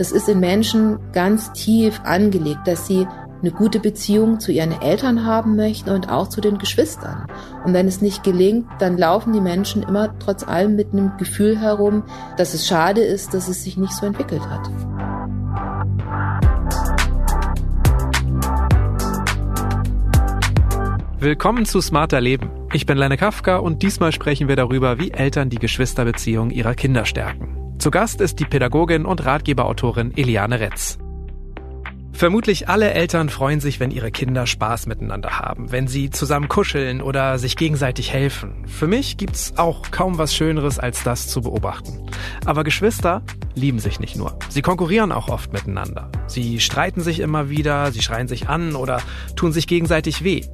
Das ist in Menschen ganz tief angelegt, dass sie eine gute Beziehung zu ihren Eltern haben möchten und auch zu den Geschwistern. Und wenn es nicht gelingt, dann laufen die Menschen immer trotz allem mit einem Gefühl herum, dass es schade ist, dass es sich nicht so entwickelt hat. Willkommen zu Smarter Leben. Ich bin Lene Kafka und diesmal sprechen wir darüber, wie Eltern die Geschwisterbeziehung ihrer Kinder stärken. Zu Gast ist die Pädagogin und Ratgeberautorin Eliane Retz. Vermutlich alle Eltern freuen sich, wenn ihre Kinder Spaß miteinander haben, wenn sie zusammen kuscheln oder sich gegenseitig helfen. Für mich gibt's auch kaum was Schöneres, als das zu beobachten. Aber Geschwister lieben sich nicht nur. Sie konkurrieren auch oft miteinander. Sie streiten sich immer wieder, sie schreien sich an oder tun sich gegenseitig weh.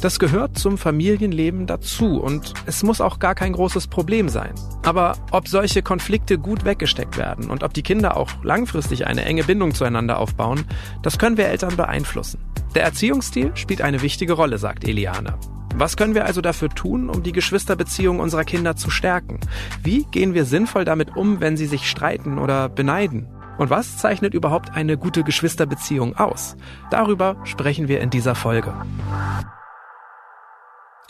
Das gehört zum Familienleben dazu und es muss auch gar kein großes Problem sein. Aber ob solche Konflikte gut weggesteckt werden und ob die Kinder auch langfristig eine enge Bindung zueinander aufbauen, das können wir Eltern beeinflussen. Der Erziehungsstil spielt eine wichtige Rolle, sagt Eliane. Was können wir also dafür tun, um die Geschwisterbeziehung unserer Kinder zu stärken? Wie gehen wir sinnvoll damit um, wenn sie sich streiten oder beneiden? Und was zeichnet überhaupt eine gute Geschwisterbeziehung aus? Darüber sprechen wir in dieser Folge.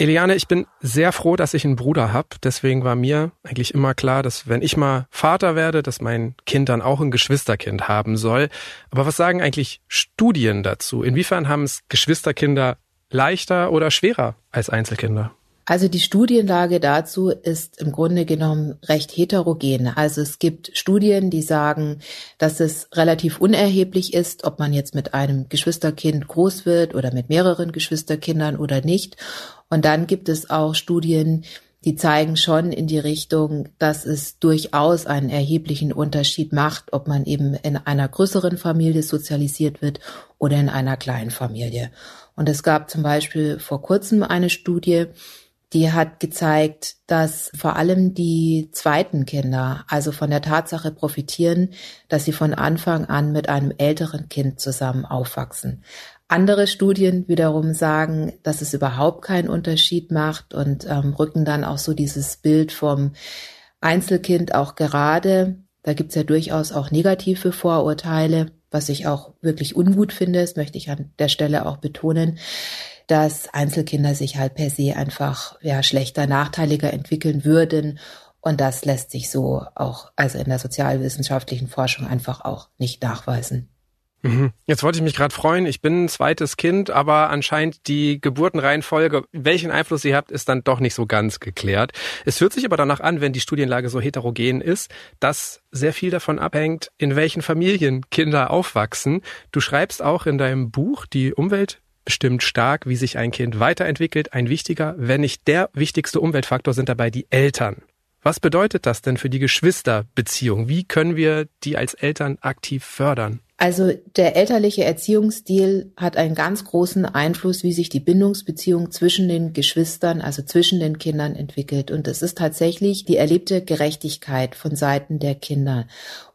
Eliane, ich bin sehr froh, dass ich einen Bruder habe. Deswegen war mir eigentlich immer klar, dass wenn ich mal Vater werde, dass mein Kind dann auch ein Geschwisterkind haben soll. Aber was sagen eigentlich Studien dazu? Inwiefern haben es Geschwisterkinder leichter oder schwerer als Einzelkinder? Also die Studienlage dazu ist im Grunde genommen recht heterogen. Also es gibt Studien, die sagen, dass es relativ unerheblich ist, ob man jetzt mit einem Geschwisterkind groß wird oder mit mehreren Geschwisterkindern oder nicht. Und dann gibt es auch Studien, die zeigen schon in die Richtung, dass es durchaus einen erheblichen Unterschied macht, ob man eben in einer größeren Familie sozialisiert wird oder in einer kleinen Familie. Und es gab zum Beispiel vor kurzem eine Studie, die hat gezeigt, dass vor allem die zweiten Kinder also von der Tatsache profitieren, dass sie von Anfang an mit einem älteren Kind zusammen aufwachsen. Andere Studien wiederum sagen, dass es überhaupt keinen Unterschied macht und ähm, rücken dann auch so dieses Bild vom Einzelkind auch gerade. Da gibt's ja durchaus auch negative Vorurteile, was ich auch wirklich ungut finde. Das möchte ich an der Stelle auch betonen, dass Einzelkinder sich halt per se einfach ja, schlechter, nachteiliger entwickeln würden. Und das lässt sich so auch, also in der sozialwissenschaftlichen Forschung einfach auch nicht nachweisen. Mhm. Jetzt wollte ich mich gerade freuen, ich bin ein zweites Kind, aber anscheinend die Geburtenreihenfolge, welchen Einfluss sie habt, ist dann doch nicht so ganz geklärt. Es fühlt sich aber danach an, wenn die Studienlage so heterogen ist, dass sehr viel davon abhängt, in welchen Familien Kinder aufwachsen. Du schreibst auch in deinem Buch, die Umwelt bestimmt stark, wie sich ein Kind weiterentwickelt. Ein wichtiger, wenn nicht der wichtigste Umweltfaktor sind dabei die Eltern. Was bedeutet das denn für die Geschwisterbeziehung? Wie können wir die als Eltern aktiv fördern? Also der elterliche Erziehungsstil hat einen ganz großen Einfluss, wie sich die Bindungsbeziehung zwischen den Geschwistern, also zwischen den Kindern entwickelt. Und es ist tatsächlich die erlebte Gerechtigkeit von Seiten der Kinder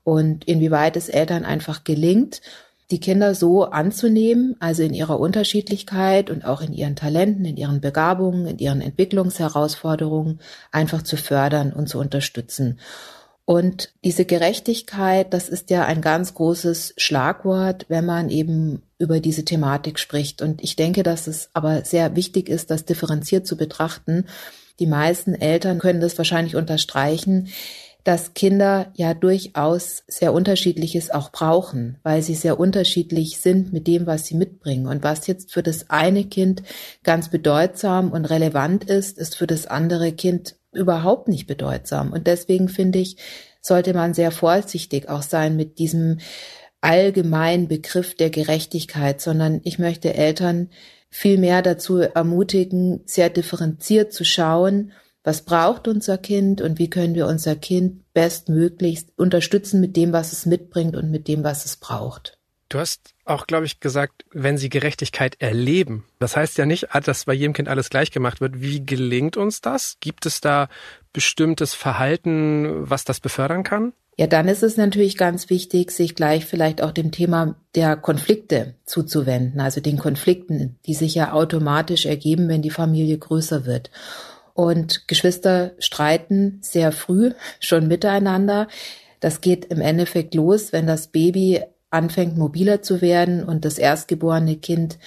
und inwieweit es Eltern einfach gelingt, die Kinder so anzunehmen, also in ihrer Unterschiedlichkeit und auch in ihren Talenten, in ihren Begabungen, in ihren Entwicklungsherausforderungen einfach zu fördern und zu unterstützen. Und diese Gerechtigkeit, das ist ja ein ganz großes Schlagwort, wenn man eben über diese Thematik spricht. Und ich denke, dass es aber sehr wichtig ist, das differenziert zu betrachten. Die meisten Eltern können das wahrscheinlich unterstreichen, dass Kinder ja durchaus sehr unterschiedliches auch brauchen, weil sie sehr unterschiedlich sind mit dem, was sie mitbringen. Und was jetzt für das eine Kind ganz bedeutsam und relevant ist, ist für das andere Kind überhaupt nicht bedeutsam. Und deswegen finde ich, sollte man sehr vorsichtig auch sein mit diesem allgemeinen Begriff der Gerechtigkeit, sondern ich möchte Eltern viel mehr dazu ermutigen, sehr differenziert zu schauen, was braucht unser Kind und wie können wir unser Kind bestmöglichst unterstützen mit dem, was es mitbringt und mit dem, was es braucht. Du hast auch, glaube ich, gesagt, wenn sie Gerechtigkeit erleben. Das heißt ja nicht, dass bei jedem Kind alles gleich gemacht wird. Wie gelingt uns das? Gibt es da bestimmtes Verhalten, was das befördern kann? Ja, dann ist es natürlich ganz wichtig, sich gleich vielleicht auch dem Thema der Konflikte zuzuwenden, also den Konflikten, die sich ja automatisch ergeben, wenn die Familie größer wird. Und Geschwister streiten sehr früh schon miteinander. Das geht im Endeffekt los, wenn das Baby anfängt mobiler zu werden und das erstgeborene Kind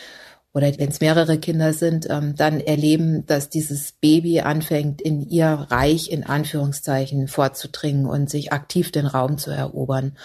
oder wenn es mehrere Kinder sind, ähm, dann erleben, dass dieses Baby anfängt, in ihr Reich in Anführungszeichen vorzudringen und sich aktiv den Raum zu erobern.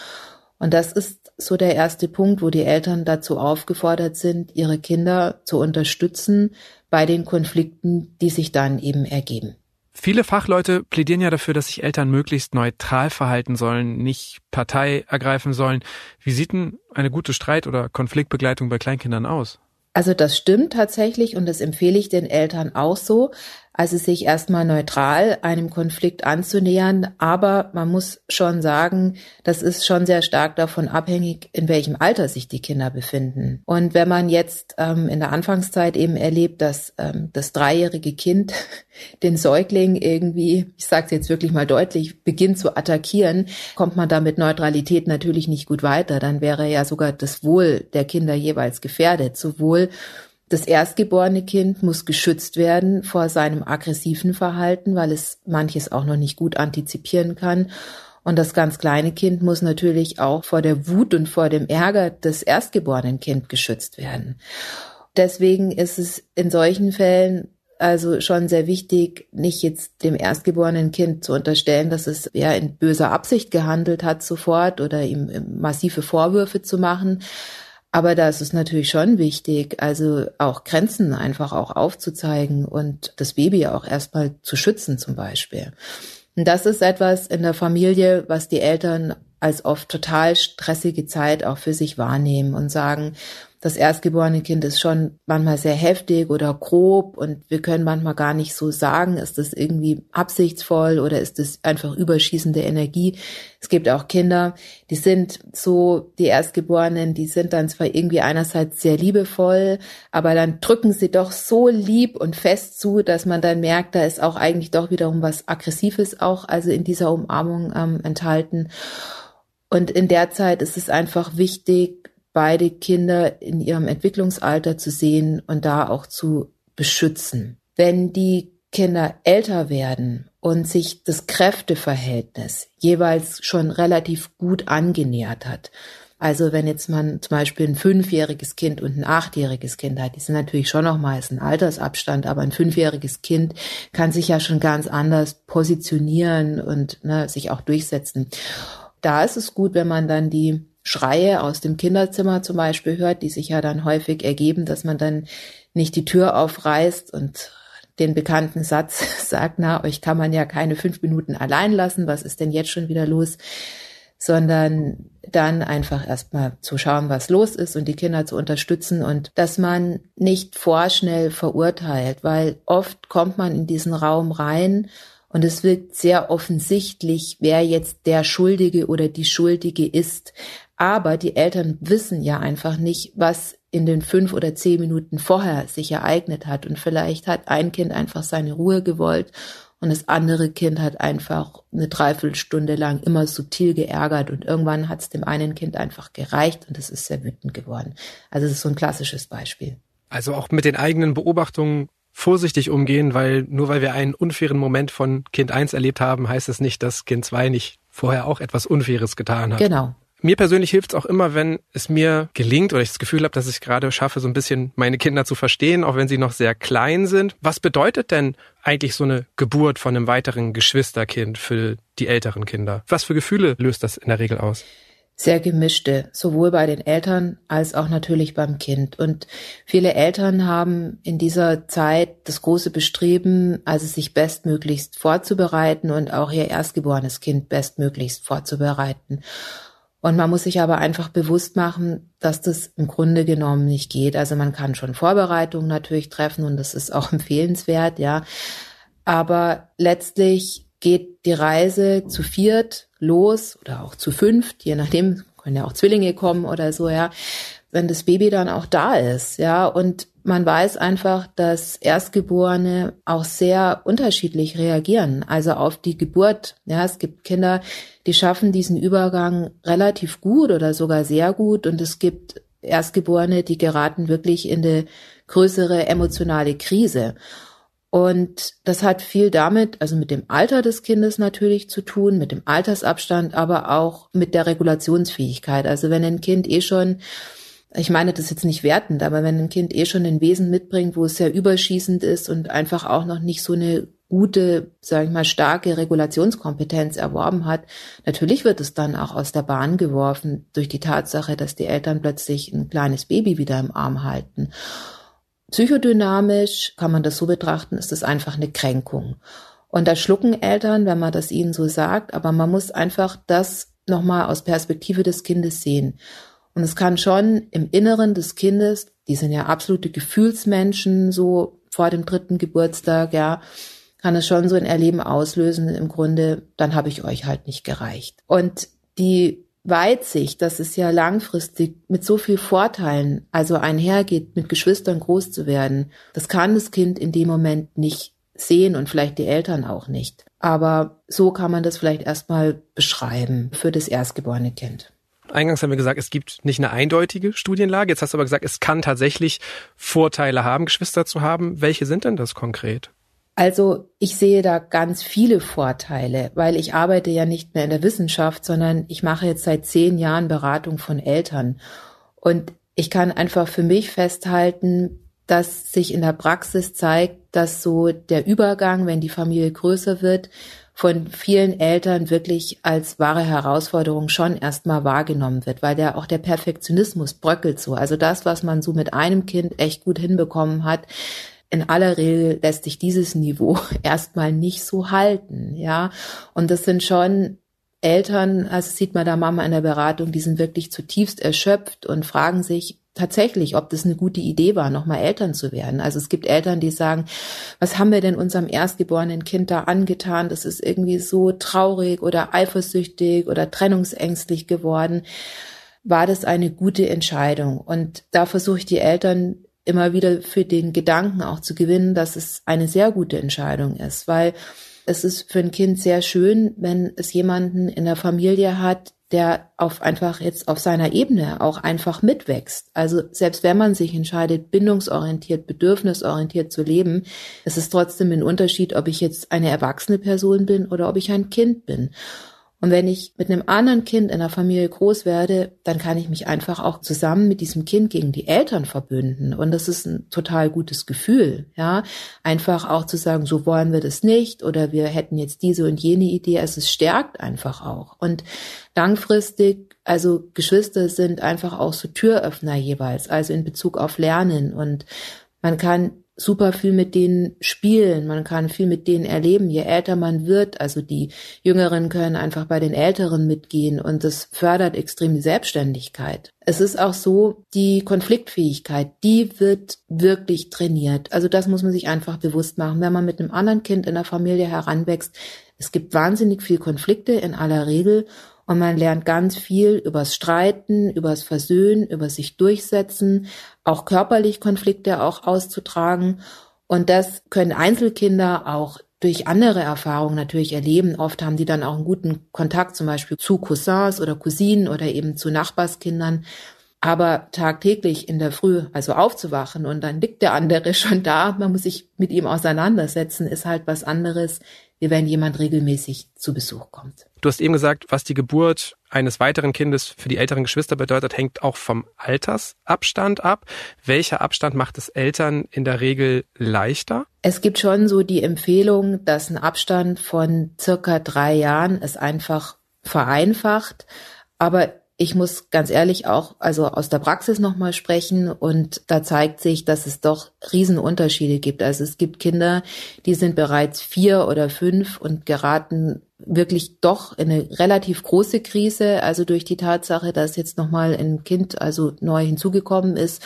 Und das ist so der erste Punkt, wo die Eltern dazu aufgefordert sind, ihre Kinder zu unterstützen bei den Konflikten, die sich dann eben ergeben. Viele Fachleute plädieren ja dafür, dass sich Eltern möglichst neutral verhalten sollen, nicht Partei ergreifen sollen. Wie sieht denn eine gute Streit- oder Konfliktbegleitung bei Kleinkindern aus? Also das stimmt tatsächlich und das empfehle ich den Eltern auch so also sich erstmal neutral einem Konflikt anzunähern. Aber man muss schon sagen, das ist schon sehr stark davon abhängig, in welchem Alter sich die Kinder befinden. Und wenn man jetzt ähm, in der Anfangszeit eben erlebt, dass ähm, das dreijährige Kind den Säugling irgendwie, ich sage es jetzt wirklich mal deutlich, beginnt zu attackieren, kommt man da mit Neutralität natürlich nicht gut weiter. Dann wäre ja sogar das Wohl der Kinder jeweils gefährdet, sowohl das erstgeborene Kind muss geschützt werden vor seinem aggressiven Verhalten, weil es manches auch noch nicht gut antizipieren kann. Und das ganz kleine Kind muss natürlich auch vor der Wut und vor dem Ärger des erstgeborenen Kind geschützt werden. Deswegen ist es in solchen Fällen also schon sehr wichtig, nicht jetzt dem erstgeborenen Kind zu unterstellen, dass es ja in böser Absicht gehandelt hat sofort oder ihm massive Vorwürfe zu machen, aber da ist es natürlich schon wichtig, also auch Grenzen einfach auch aufzuzeigen und das Baby auch erstmal zu schützen zum Beispiel. Und das ist etwas in der Familie, was die Eltern als oft total stressige Zeit auch für sich wahrnehmen und sagen, das erstgeborene Kind ist schon manchmal sehr heftig oder grob und wir können manchmal gar nicht so sagen, ist das irgendwie absichtsvoll oder ist das einfach überschießende Energie. Es gibt auch Kinder, die sind so, die Erstgeborenen, die sind dann zwar irgendwie einerseits sehr liebevoll, aber dann drücken sie doch so lieb und fest zu, dass man dann merkt, da ist auch eigentlich doch wiederum was Aggressives auch, also in dieser Umarmung ähm, enthalten. Und in der Zeit ist es einfach wichtig, beide Kinder in ihrem Entwicklungsalter zu sehen und da auch zu beschützen. Wenn die Kinder älter werden und sich das Kräfteverhältnis jeweils schon relativ gut angenähert hat, also wenn jetzt man zum Beispiel ein fünfjähriges Kind und ein achtjähriges Kind hat, die sind natürlich schon noch mal ein Altersabstand, aber ein fünfjähriges Kind kann sich ja schon ganz anders positionieren und ne, sich auch durchsetzen. Da ist es gut, wenn man dann die Schreie aus dem Kinderzimmer zum Beispiel hört, die sich ja dann häufig ergeben, dass man dann nicht die Tür aufreißt und den bekannten Satz sagt, na, euch kann man ja keine fünf Minuten allein lassen, was ist denn jetzt schon wieder los? Sondern dann einfach erstmal zu schauen, was los ist und die Kinder zu unterstützen und dass man nicht vorschnell verurteilt, weil oft kommt man in diesen Raum rein und es wirkt sehr offensichtlich, wer jetzt der Schuldige oder die Schuldige ist. Aber die Eltern wissen ja einfach nicht, was in den fünf oder zehn Minuten vorher sich ereignet hat. Und vielleicht hat ein Kind einfach seine Ruhe gewollt und das andere Kind hat einfach eine Dreiviertelstunde lang immer subtil geärgert und irgendwann hat es dem einen Kind einfach gereicht und es ist sehr wütend geworden. Also es ist so ein klassisches Beispiel. Also auch mit den eigenen Beobachtungen vorsichtig umgehen, weil nur weil wir einen unfairen Moment von Kind 1 erlebt haben, heißt es nicht, dass Kind 2 nicht vorher auch etwas Unfaires getan hat. Genau. Mir persönlich hilft es auch immer, wenn es mir gelingt oder ich das Gefühl habe, dass ich gerade schaffe, so ein bisschen meine Kinder zu verstehen, auch wenn sie noch sehr klein sind. Was bedeutet denn eigentlich so eine Geburt von einem weiteren Geschwisterkind für die älteren Kinder? Was für Gefühle löst das in der Regel aus? Sehr gemischte, sowohl bei den Eltern als auch natürlich beim Kind. Und viele Eltern haben in dieser Zeit das große Bestreben, also sich bestmöglichst vorzubereiten und auch ihr erstgeborenes Kind bestmöglichst vorzubereiten. Und man muss sich aber einfach bewusst machen, dass das im Grunde genommen nicht geht. Also man kann schon Vorbereitungen natürlich treffen und das ist auch empfehlenswert, ja. Aber letztlich geht die Reise zu viert los oder auch zu fünft, je nachdem, können ja auch Zwillinge kommen oder so, ja, wenn das Baby dann auch da ist, ja, und man weiß einfach, dass Erstgeborene auch sehr unterschiedlich reagieren, also auf die Geburt. Ja, es gibt Kinder, die schaffen diesen Übergang relativ gut oder sogar sehr gut und es gibt Erstgeborene, die geraten wirklich in eine größere emotionale Krise. Und das hat viel damit, also mit dem Alter des Kindes natürlich zu tun, mit dem Altersabstand, aber auch mit der Regulationsfähigkeit. Also wenn ein Kind eh schon ich meine das jetzt nicht wertend, aber wenn ein Kind eh schon ein Wesen mitbringt, wo es sehr überschießend ist und einfach auch noch nicht so eine gute, sage ich mal, starke Regulationskompetenz erworben hat, natürlich wird es dann auch aus der Bahn geworfen durch die Tatsache, dass die Eltern plötzlich ein kleines Baby wieder im Arm halten. Psychodynamisch kann man das so betrachten, ist es einfach eine Kränkung. Und da schlucken Eltern, wenn man das ihnen so sagt, aber man muss einfach das nochmal aus Perspektive des Kindes sehen. Und es kann schon im Inneren des Kindes, die sind ja absolute Gefühlsmenschen, so vor dem dritten Geburtstag, ja, kann es schon so ein Erleben auslösen, im Grunde, dann habe ich euch halt nicht gereicht. Und die Weitsicht, dass es ja langfristig mit so viel Vorteilen, also einhergeht, mit Geschwistern groß zu werden, das kann das Kind in dem Moment nicht sehen und vielleicht die Eltern auch nicht. Aber so kann man das vielleicht erstmal beschreiben für das erstgeborene Kind. Eingangs haben wir gesagt, es gibt nicht eine eindeutige Studienlage. Jetzt hast du aber gesagt, es kann tatsächlich Vorteile haben, Geschwister zu haben. Welche sind denn das konkret? Also ich sehe da ganz viele Vorteile, weil ich arbeite ja nicht mehr in der Wissenschaft, sondern ich mache jetzt seit zehn Jahren Beratung von Eltern. Und ich kann einfach für mich festhalten, dass sich in der Praxis zeigt, dass so der Übergang, wenn die Familie größer wird, von vielen Eltern wirklich als wahre Herausforderung schon erstmal wahrgenommen wird, weil der auch der Perfektionismus bröckelt so. Also das, was man so mit einem Kind echt gut hinbekommen hat, in aller Regel lässt sich dieses Niveau erstmal nicht so halten, ja. Und das sind schon Eltern, also sieht man da Mama in der Beratung, die sind wirklich zutiefst erschöpft und fragen sich tatsächlich, ob das eine gute Idee war, nochmal Eltern zu werden. Also es gibt Eltern, die sagen, was haben wir denn unserem erstgeborenen Kind da angetan? Das ist irgendwie so traurig oder eifersüchtig oder trennungsängstlich geworden. War das eine gute Entscheidung? Und da versuche ich die Eltern immer wieder für den Gedanken auch zu gewinnen, dass es eine sehr gute Entscheidung ist, weil es ist für ein Kind sehr schön, wenn es jemanden in der Familie hat, der auf einfach jetzt auf seiner Ebene auch einfach mitwächst. Also selbst wenn man sich entscheidet, bindungsorientiert, bedürfnisorientiert zu leben, ist es trotzdem ein Unterschied, ob ich jetzt eine erwachsene Person bin oder ob ich ein Kind bin. Und wenn ich mit einem anderen Kind in der Familie groß werde, dann kann ich mich einfach auch zusammen mit diesem Kind gegen die Eltern verbünden. Und das ist ein total gutes Gefühl, ja. Einfach auch zu sagen, so wollen wir das nicht oder wir hätten jetzt diese und jene Idee. Also es stärkt einfach auch. Und langfristig, also Geschwister sind einfach auch so Türöffner jeweils, also in Bezug auf Lernen. Und man kann super viel mit denen spielen, man kann viel mit denen erleben, je älter man wird. Also die Jüngeren können einfach bei den Älteren mitgehen und das fördert extrem die Selbstständigkeit. Es ist auch so, die Konfliktfähigkeit, die wird wirklich trainiert. Also das muss man sich einfach bewusst machen. Wenn man mit einem anderen Kind in der Familie heranwächst, es gibt wahnsinnig viel Konflikte in aller Regel und man lernt ganz viel übers Streiten, übers Versöhnen, über sich durchsetzen, auch körperlich Konflikte auch auszutragen. Und das können Einzelkinder auch durch andere Erfahrungen natürlich erleben. Oft haben die dann auch einen guten Kontakt zum Beispiel zu Cousins oder Cousinen oder eben zu Nachbarskindern. Aber tagtäglich in der Früh, also aufzuwachen und dann liegt der andere schon da, man muss sich mit ihm auseinandersetzen, ist halt was anderes, wie wenn jemand regelmäßig zu Besuch kommt. Du hast eben gesagt, was die Geburt eines weiteren Kindes für die älteren Geschwister bedeutet, hängt auch vom Altersabstand ab. Welcher Abstand macht es Eltern in der Regel leichter? Es gibt schon so die Empfehlung, dass ein Abstand von circa drei Jahren es einfach vereinfacht. Aber ich muss ganz ehrlich auch also aus der Praxis nochmal sprechen und da zeigt sich, dass es doch Riesenunterschiede gibt. Also es gibt Kinder, die sind bereits vier oder fünf und geraten wirklich doch in eine relativ große Krise, also durch die Tatsache, dass jetzt nochmal ein Kind also neu hinzugekommen ist.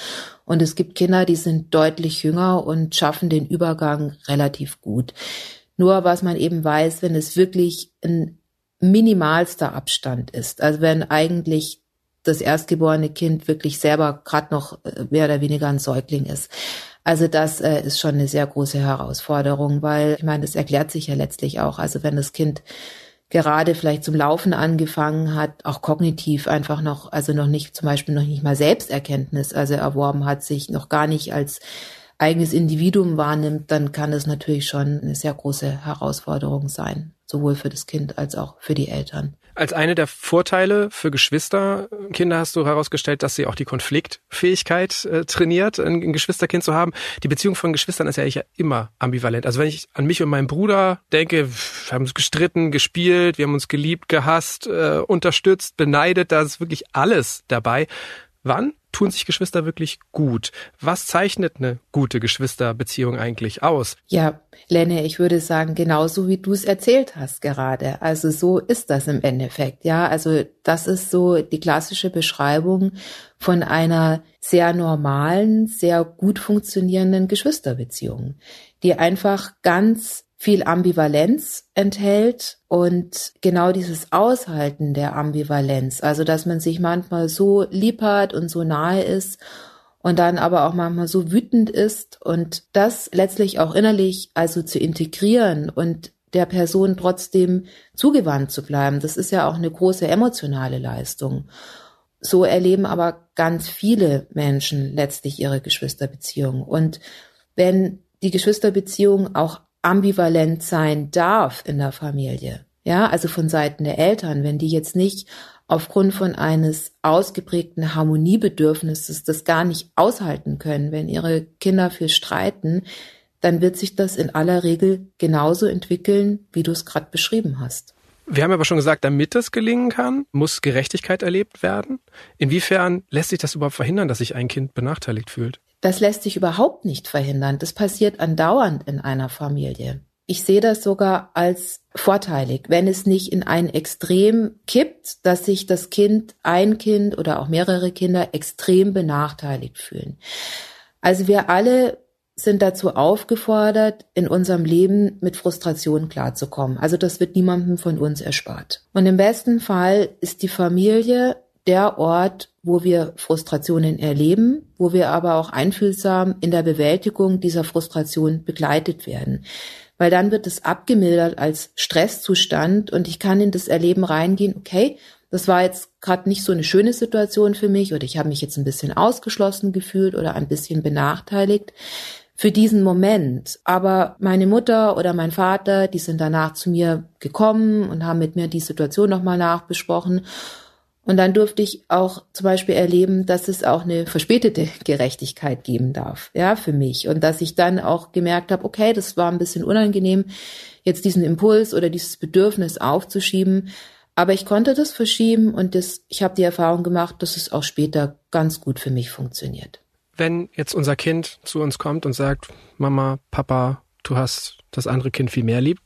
Und es gibt Kinder, die sind deutlich jünger und schaffen den Übergang relativ gut. Nur was man eben weiß, wenn es wirklich ein minimalster Abstand ist. Also wenn eigentlich das erstgeborene Kind wirklich selber gerade noch äh, mehr oder weniger ein Säugling ist. Also das äh, ist schon eine sehr große Herausforderung, weil ich meine, das erklärt sich ja letztlich auch. Also wenn das Kind gerade vielleicht zum Laufen angefangen hat, auch kognitiv einfach noch, also noch nicht zum Beispiel noch nicht mal Selbsterkenntnis, also erworben hat, sich noch gar nicht als eigenes Individuum wahrnimmt, dann kann das natürlich schon eine sehr große Herausforderung sein, sowohl für das Kind als auch für die Eltern. Als eine der Vorteile für Geschwisterkinder hast du herausgestellt, dass sie auch die Konfliktfähigkeit äh, trainiert, ein, Geschwisterkind zu haben. Die Beziehung von Geschwistern ist ja eigentlich immer ambivalent. Also wenn ich an mich und meinen Bruder denke, wir haben uns gestritten, gespielt, wir haben uns geliebt, gehasst, äh, unterstützt, beneidet, da ist wirklich alles dabei. Wann tun sich Geschwister wirklich gut? Was zeichnet eine gute Geschwisterbeziehung eigentlich aus? Ja, Lenne, ich würde sagen, genauso wie du es erzählt hast gerade. Also so ist das im Endeffekt. Ja, also das ist so die klassische Beschreibung von einer sehr normalen, sehr gut funktionierenden Geschwisterbeziehung, die einfach ganz viel Ambivalenz enthält und genau dieses Aushalten der Ambivalenz, also dass man sich manchmal so lieb hat und so nahe ist und dann aber auch manchmal so wütend ist und das letztlich auch innerlich also zu integrieren und der Person trotzdem zugewandt zu bleiben, das ist ja auch eine große emotionale Leistung. So erleben aber ganz viele Menschen letztlich ihre Geschwisterbeziehung. Und wenn die Geschwisterbeziehung auch ambivalent sein darf in der Familie. Ja, also von Seiten der Eltern, wenn die jetzt nicht aufgrund von eines ausgeprägten Harmoniebedürfnisses das gar nicht aushalten können, wenn ihre Kinder viel streiten, dann wird sich das in aller Regel genauso entwickeln, wie du es gerade beschrieben hast. Wir haben aber schon gesagt, damit das gelingen kann, muss Gerechtigkeit erlebt werden. Inwiefern lässt sich das überhaupt verhindern, dass sich ein Kind benachteiligt fühlt? Das lässt sich überhaupt nicht verhindern. Das passiert andauernd in einer Familie. Ich sehe das sogar als vorteilig, wenn es nicht in ein Extrem kippt, dass sich das Kind, ein Kind oder auch mehrere Kinder extrem benachteiligt fühlen. Also wir alle sind dazu aufgefordert, in unserem Leben mit Frustration klarzukommen. Also das wird niemandem von uns erspart. Und im besten Fall ist die Familie der Ort, wo wir Frustrationen erleben, wo wir aber auch einfühlsam in der Bewältigung dieser Frustration begleitet werden. Weil dann wird es abgemildert als Stresszustand und ich kann in das Erleben reingehen, okay, das war jetzt gerade nicht so eine schöne Situation für mich oder ich habe mich jetzt ein bisschen ausgeschlossen gefühlt oder ein bisschen benachteiligt für diesen Moment. Aber meine Mutter oder mein Vater, die sind danach zu mir gekommen und haben mit mir die Situation nochmal nachbesprochen. Und dann durfte ich auch zum Beispiel erleben, dass es auch eine verspätete Gerechtigkeit geben darf, ja, für mich. Und dass ich dann auch gemerkt habe, okay, das war ein bisschen unangenehm, jetzt diesen Impuls oder dieses Bedürfnis aufzuschieben. Aber ich konnte das verschieben und das, ich habe die Erfahrung gemacht, dass es auch später ganz gut für mich funktioniert. Wenn jetzt unser Kind zu uns kommt und sagt, Mama, Papa, du hast das andere Kind viel mehr lieb,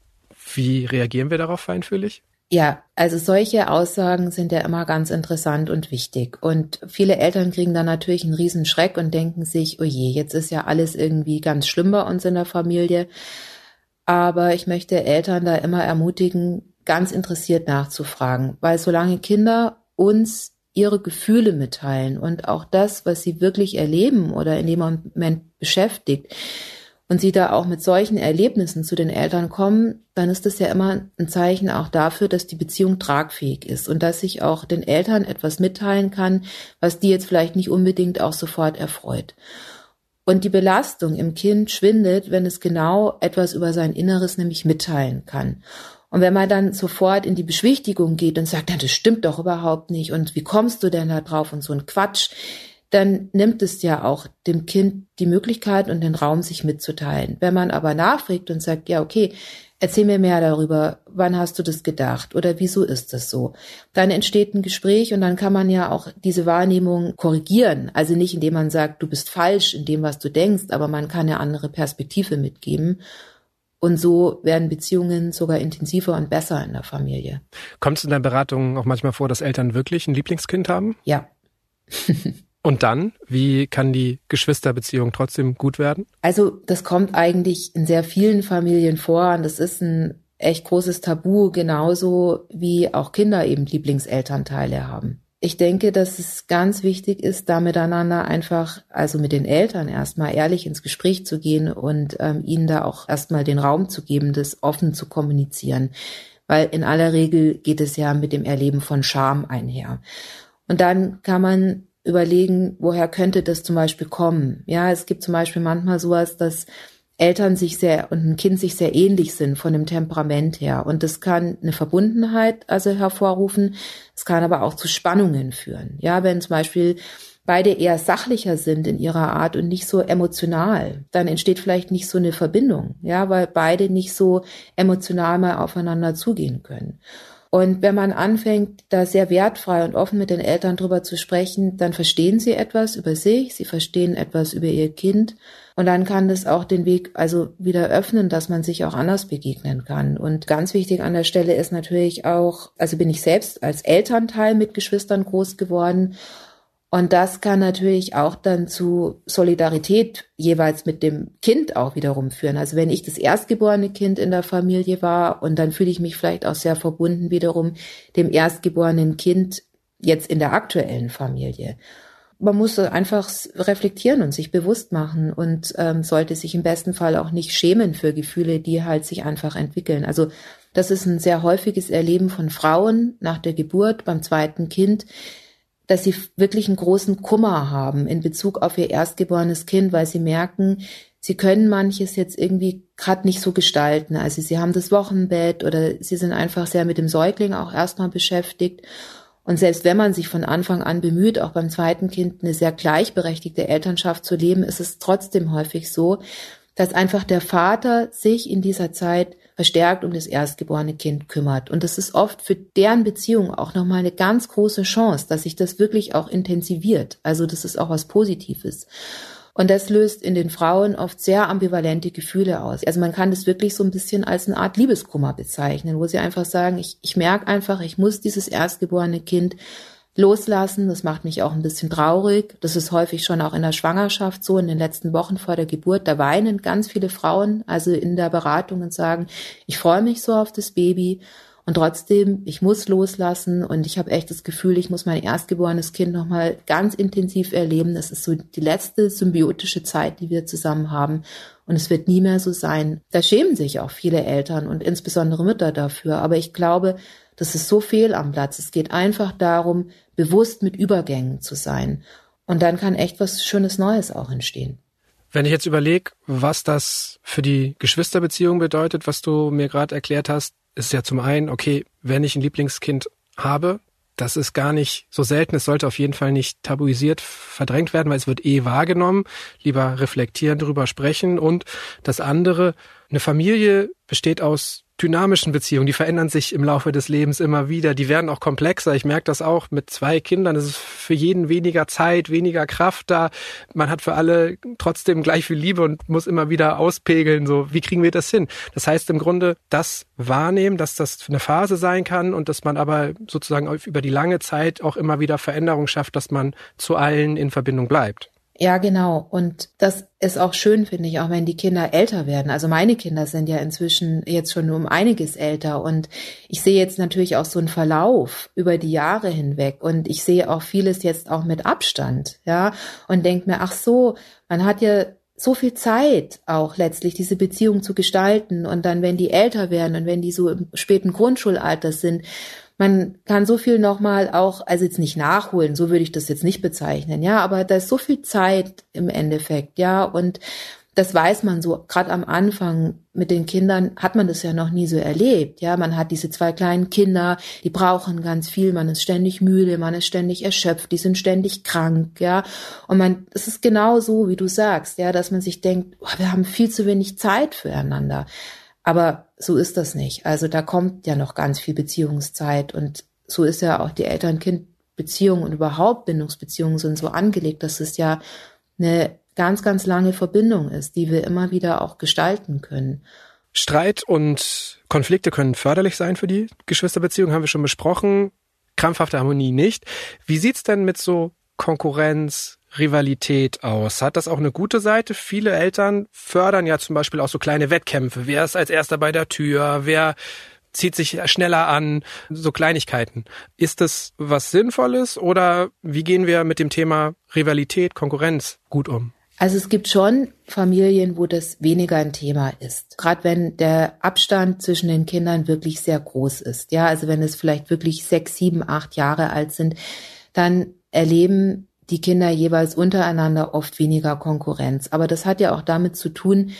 wie reagieren wir darauf feinfühlig? Ja, also solche Aussagen sind ja immer ganz interessant und wichtig. Und viele Eltern kriegen dann natürlich einen riesen Schreck und denken sich, oh je, jetzt ist ja alles irgendwie ganz schlimm bei uns in der Familie. Aber ich möchte Eltern da immer ermutigen, ganz interessiert nachzufragen, weil solange Kinder uns ihre Gefühle mitteilen und auch das, was sie wirklich erleben oder in dem Moment beschäftigt, und sie da auch mit solchen Erlebnissen zu den Eltern kommen, dann ist das ja immer ein Zeichen auch dafür, dass die Beziehung tragfähig ist und dass ich auch den Eltern etwas mitteilen kann, was die jetzt vielleicht nicht unbedingt auch sofort erfreut. Und die Belastung im Kind schwindet, wenn es genau etwas über sein Inneres nämlich mitteilen kann. Und wenn man dann sofort in die Beschwichtigung geht und sagt, das stimmt doch überhaupt nicht und wie kommst du denn da drauf und so ein Quatsch, dann nimmt es ja auch dem Kind die Möglichkeit und den Raum, sich mitzuteilen. Wenn man aber nachfragt und sagt, ja, okay, erzähl mir mehr darüber, wann hast du das gedacht oder wieso ist das so, dann entsteht ein Gespräch und dann kann man ja auch diese Wahrnehmung korrigieren. Also nicht, indem man sagt, du bist falsch in dem, was du denkst, aber man kann eine andere Perspektive mitgeben. Und so werden Beziehungen sogar intensiver und besser in der Familie. Kommt es in der Beratung auch manchmal vor, dass Eltern wirklich ein Lieblingskind haben? Ja. Und dann, wie kann die Geschwisterbeziehung trotzdem gut werden? Also das kommt eigentlich in sehr vielen Familien vor und das ist ein echt großes Tabu, genauso wie auch Kinder eben Lieblingselternteile haben. Ich denke, dass es ganz wichtig ist, da miteinander einfach, also mit den Eltern erstmal ehrlich ins Gespräch zu gehen und ähm, ihnen da auch erstmal den Raum zu geben, das offen zu kommunizieren. Weil in aller Regel geht es ja mit dem Erleben von Scham einher. Und dann kann man überlegen, woher könnte das zum Beispiel kommen. Ja, es gibt zum Beispiel manchmal sowas, dass Eltern sich sehr und ein Kind sich sehr ähnlich sind von dem Temperament her. Und das kann eine Verbundenheit also hervorrufen. Es kann aber auch zu Spannungen führen. Ja, wenn zum Beispiel beide eher sachlicher sind in ihrer Art und nicht so emotional, dann entsteht vielleicht nicht so eine Verbindung. Ja, weil beide nicht so emotional mal aufeinander zugehen können. Und wenn man anfängt, da sehr wertfrei und offen mit den Eltern drüber zu sprechen, dann verstehen sie etwas über sich, sie verstehen etwas über ihr Kind und dann kann das auch den Weg also wieder öffnen, dass man sich auch anders begegnen kann. Und ganz wichtig an der Stelle ist natürlich auch, also bin ich selbst als Elternteil mit Geschwistern groß geworden und das kann natürlich auch dann zu Solidarität jeweils mit dem Kind auch wiederum führen. Also wenn ich das erstgeborene Kind in der Familie war und dann fühle ich mich vielleicht auch sehr verbunden wiederum dem erstgeborenen Kind jetzt in der aktuellen Familie. Man muss einfach reflektieren und sich bewusst machen und ähm, sollte sich im besten Fall auch nicht schämen für Gefühle, die halt sich einfach entwickeln. Also das ist ein sehr häufiges Erleben von Frauen nach der Geburt beim zweiten Kind, dass sie wirklich einen großen Kummer haben in Bezug auf ihr erstgeborenes Kind, weil sie merken, sie können manches jetzt irgendwie gerade nicht so gestalten. Also sie haben das Wochenbett oder sie sind einfach sehr mit dem Säugling auch erstmal beschäftigt. Und selbst wenn man sich von Anfang an bemüht, auch beim zweiten Kind eine sehr gleichberechtigte Elternschaft zu leben, ist es trotzdem häufig so, dass einfach der Vater sich in dieser Zeit verstärkt um das erstgeborene Kind kümmert. Und das ist oft für deren Beziehung auch nochmal eine ganz große Chance, dass sich das wirklich auch intensiviert. Also das ist auch was Positives. Und das löst in den Frauen oft sehr ambivalente Gefühle aus. Also man kann das wirklich so ein bisschen als eine Art Liebeskummer bezeichnen, wo sie einfach sagen, ich, ich merke einfach, ich muss dieses erstgeborene Kind loslassen. Das macht mich auch ein bisschen traurig. Das ist häufig schon auch in der Schwangerschaft so, in den letzten Wochen vor der Geburt. Da weinen ganz viele Frauen, also in der Beratung und sagen, ich freue mich so auf das Baby. Und trotzdem, ich muss loslassen und ich habe echt das Gefühl, ich muss mein erstgeborenes Kind nochmal ganz intensiv erleben. Das ist so die letzte symbiotische Zeit, die wir zusammen haben. Und es wird nie mehr so sein. Da schämen sich auch viele Eltern und insbesondere Mütter dafür. Aber ich glaube, das ist so fehl am Platz. Es geht einfach darum, bewusst mit Übergängen zu sein. Und dann kann echt was Schönes Neues auch entstehen. Wenn ich jetzt überlege, was das für die Geschwisterbeziehung bedeutet, was du mir gerade erklärt hast, ist ja zum einen, okay, wenn ich ein Lieblingskind habe, das ist gar nicht so selten. Es sollte auf jeden Fall nicht tabuisiert verdrängt werden, weil es wird eh wahrgenommen. Lieber reflektieren, darüber sprechen. Und das andere, eine Familie besteht aus dynamischen Beziehungen, die verändern sich im Laufe des Lebens immer wieder. Die werden auch komplexer. Ich merke das auch mit zwei Kindern. Es ist für jeden weniger Zeit, weniger Kraft da. Man hat für alle trotzdem gleich viel Liebe und muss immer wieder auspegeln. So, wie kriegen wir das hin? Das heißt im Grunde, das wahrnehmen, dass das eine Phase sein kann und dass man aber sozusagen über die lange Zeit auch immer wieder Veränderung schafft, dass man zu allen in Verbindung bleibt. Ja, genau. Und das ist auch schön, finde ich, auch wenn die Kinder älter werden. Also meine Kinder sind ja inzwischen jetzt schon um einiges älter und ich sehe jetzt natürlich auch so einen Verlauf über die Jahre hinweg und ich sehe auch vieles jetzt auch mit Abstand, ja, und denke mir, ach so, man hat ja so viel Zeit auch letztlich diese Beziehung zu gestalten und dann, wenn die älter werden und wenn die so im späten Grundschulalter sind, man kann so viel nochmal auch, also jetzt nicht nachholen, so würde ich das jetzt nicht bezeichnen, ja, aber da ist so viel Zeit im Endeffekt, ja, und das weiß man so, gerade am Anfang mit den Kindern hat man das ja noch nie so erlebt. Ja, man hat diese zwei kleinen Kinder, die brauchen ganz viel, man ist ständig müde, man ist ständig erschöpft, die sind ständig krank, ja. Und man, es ist genau so, wie du sagst, ja, dass man sich denkt, oh, wir haben viel zu wenig Zeit füreinander. Aber so ist das nicht. Also da kommt ja noch ganz viel Beziehungszeit und so ist ja auch die Eltern-Kind-Beziehung und überhaupt Bindungsbeziehungen sind so angelegt, dass es ja eine ganz, ganz lange Verbindung ist, die wir immer wieder auch gestalten können. Streit und Konflikte können förderlich sein für die Geschwisterbeziehung, haben wir schon besprochen. Krampfhafte Harmonie nicht. Wie sieht's denn mit so Konkurrenz, Rivalität aus? Hat das auch eine gute Seite? Viele Eltern fördern ja zum Beispiel auch so kleine Wettkämpfe. Wer ist als erster bei der Tür? Wer zieht sich schneller an? So Kleinigkeiten. Ist das was Sinnvolles oder wie gehen wir mit dem Thema Rivalität, Konkurrenz gut um? Also es gibt schon Familien, wo das weniger ein Thema ist. Gerade wenn der Abstand zwischen den Kindern wirklich sehr groß ist. Ja, also wenn es vielleicht wirklich sechs, sieben, acht Jahre alt sind, dann erleben die Kinder jeweils untereinander oft weniger Konkurrenz. Aber das hat ja auch damit zu tun,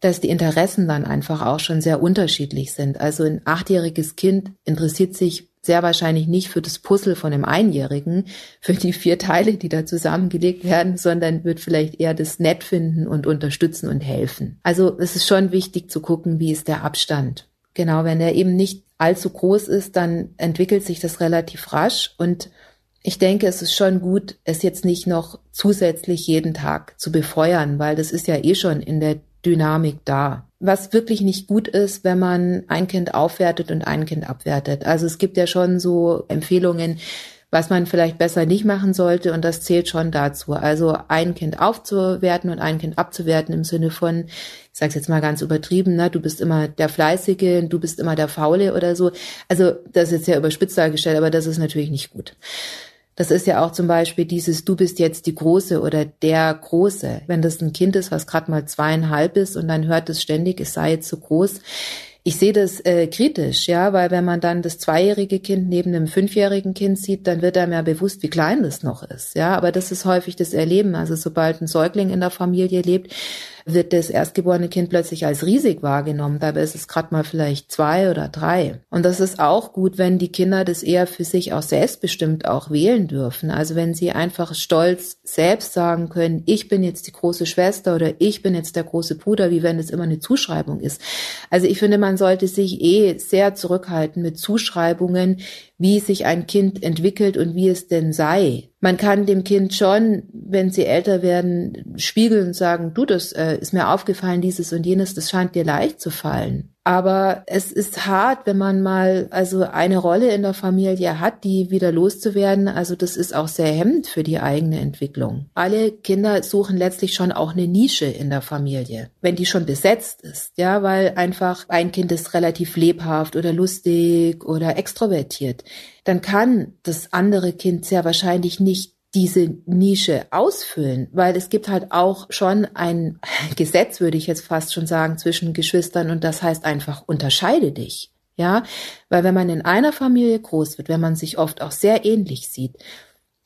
dass die Interessen dann einfach auch schon sehr unterschiedlich sind. Also ein achtjähriges Kind interessiert sich sehr wahrscheinlich nicht für das Puzzle von einem Einjährigen, für die vier Teile, die da zusammengelegt werden, sondern wird vielleicht eher das nett finden und unterstützen und helfen. Also es ist schon wichtig zu gucken, wie ist der Abstand. Genau, wenn er eben nicht allzu groß ist, dann entwickelt sich das relativ rasch und ich denke, es ist schon gut, es jetzt nicht noch zusätzlich jeden Tag zu befeuern, weil das ist ja eh schon in der Dynamik da. Was wirklich nicht gut ist, wenn man ein Kind aufwertet und ein Kind abwertet. Also es gibt ja schon so Empfehlungen, was man vielleicht besser nicht machen sollte und das zählt schon dazu. Also ein Kind aufzuwerten und ein Kind abzuwerten im Sinne von, ich sage jetzt mal ganz übertrieben, ne, du bist immer der Fleißige und du bist immer der Faule oder so. Also das ist jetzt ja überspitzt dargestellt, aber das ist natürlich nicht gut. Das ist ja auch zum Beispiel dieses, du bist jetzt die Große oder der Große. Wenn das ein Kind ist, was gerade mal zweieinhalb ist und dann hört es ständig, es sei jetzt so groß, ich sehe das äh, kritisch, ja, weil wenn man dann das zweijährige Kind neben einem fünfjährigen Kind sieht, dann wird einem ja bewusst, wie klein das noch ist, ja. Aber das ist häufig das Erleben. Also sobald ein Säugling in der Familie lebt, wird das erstgeborene Kind plötzlich als riesig wahrgenommen. Dabei ist es gerade mal vielleicht zwei oder drei. Und das ist auch gut, wenn die Kinder das eher für sich auch selbstbestimmt auch wählen dürfen. Also wenn sie einfach stolz selbst sagen können, ich bin jetzt die große Schwester oder ich bin jetzt der große Bruder, wie wenn es immer eine Zuschreibung ist. Also ich finde, man sollte sich eh sehr zurückhalten mit Zuschreibungen, wie sich ein Kind entwickelt und wie es denn sei. Man kann dem Kind schon, wenn sie älter werden, spiegeln und sagen, du, das äh, ist mir aufgefallen, dieses und jenes, das scheint dir leicht zu fallen. Aber es ist hart, wenn man mal also eine Rolle in der Familie hat, die wieder loszuwerden. Also das ist auch sehr hemmend für die eigene Entwicklung. Alle Kinder suchen letztlich schon auch eine Nische in der Familie, wenn die schon besetzt ist, ja, weil einfach ein Kind ist relativ lebhaft oder lustig oder extrovertiert. Dann kann das andere Kind sehr wahrscheinlich nicht diese Nische ausfüllen, weil es gibt halt auch schon ein Gesetz, würde ich jetzt fast schon sagen, zwischen Geschwistern und das heißt einfach unterscheide dich. Ja, weil wenn man in einer Familie groß wird, wenn man sich oft auch sehr ähnlich sieht,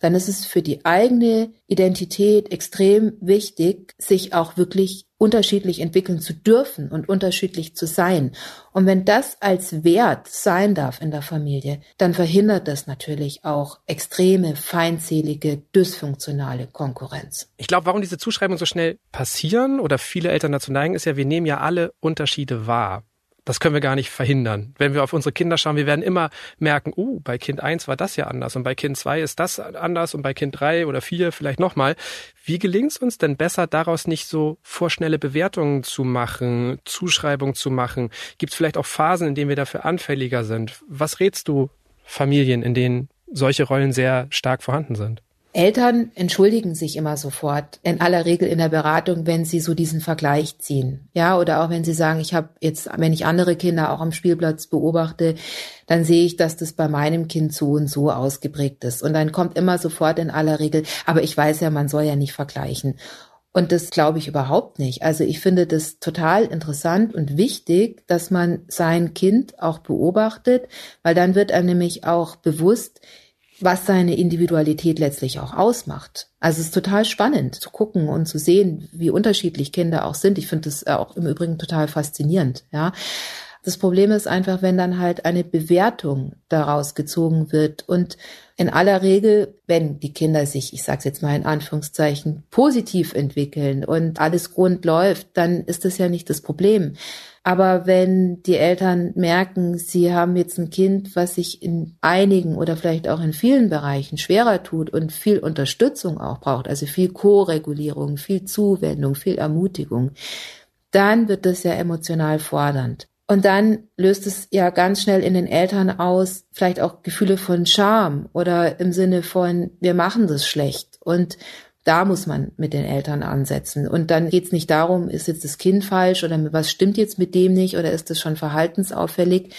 dann ist es für die eigene Identität extrem wichtig, sich auch wirklich unterschiedlich entwickeln zu dürfen und unterschiedlich zu sein. Und wenn das als Wert sein darf in der Familie, dann verhindert das natürlich auch extreme, feindselige, dysfunktionale Konkurrenz. Ich glaube, warum diese Zuschreibungen so schnell passieren oder viele Eltern dazu neigen, ist ja, wir nehmen ja alle Unterschiede wahr. Das können wir gar nicht verhindern. Wenn wir auf unsere Kinder schauen, wir werden immer merken, uh, bei Kind eins war das ja anders und bei Kind zwei ist das anders und bei Kind drei oder vier vielleicht nochmal. Wie gelingt es uns denn besser, daraus nicht so vorschnelle Bewertungen zu machen, Zuschreibungen zu machen? Gibt es vielleicht auch Phasen, in denen wir dafür anfälliger sind? Was rätst du Familien, in denen solche Rollen sehr stark vorhanden sind? Eltern entschuldigen sich immer sofort, in aller Regel in der Beratung, wenn sie so diesen Vergleich ziehen. Ja, oder auch wenn sie sagen, ich habe jetzt, wenn ich andere Kinder auch am Spielplatz beobachte, dann sehe ich, dass das bei meinem Kind so und so ausgeprägt ist. Und dann kommt immer sofort in aller Regel, aber ich weiß ja, man soll ja nicht vergleichen. Und das glaube ich überhaupt nicht. Also ich finde das total interessant und wichtig, dass man sein Kind auch beobachtet, weil dann wird einem nämlich auch bewusst, was seine Individualität letztlich auch ausmacht. Also es ist total spannend zu gucken und zu sehen, wie unterschiedlich Kinder auch sind. Ich finde das auch im Übrigen total faszinierend, ja. Das Problem ist einfach, wenn dann halt eine Bewertung daraus gezogen wird und in aller Regel, wenn die Kinder sich, ich sage es jetzt mal in Anführungszeichen, positiv entwickeln und alles rund läuft, dann ist das ja nicht das Problem. Aber wenn die Eltern merken, sie haben jetzt ein Kind, was sich in einigen oder vielleicht auch in vielen Bereichen schwerer tut und viel Unterstützung auch braucht, also viel Co-Regulierung, viel Zuwendung, viel Ermutigung, dann wird das ja emotional fordernd. Und dann löst es ja ganz schnell in den Eltern aus, vielleicht auch Gefühle von Scham oder im Sinne von, wir machen das schlecht. Und da muss man mit den Eltern ansetzen. Und dann geht es nicht darum, ist jetzt das Kind falsch oder was stimmt jetzt mit dem nicht oder ist das schon verhaltensauffällig,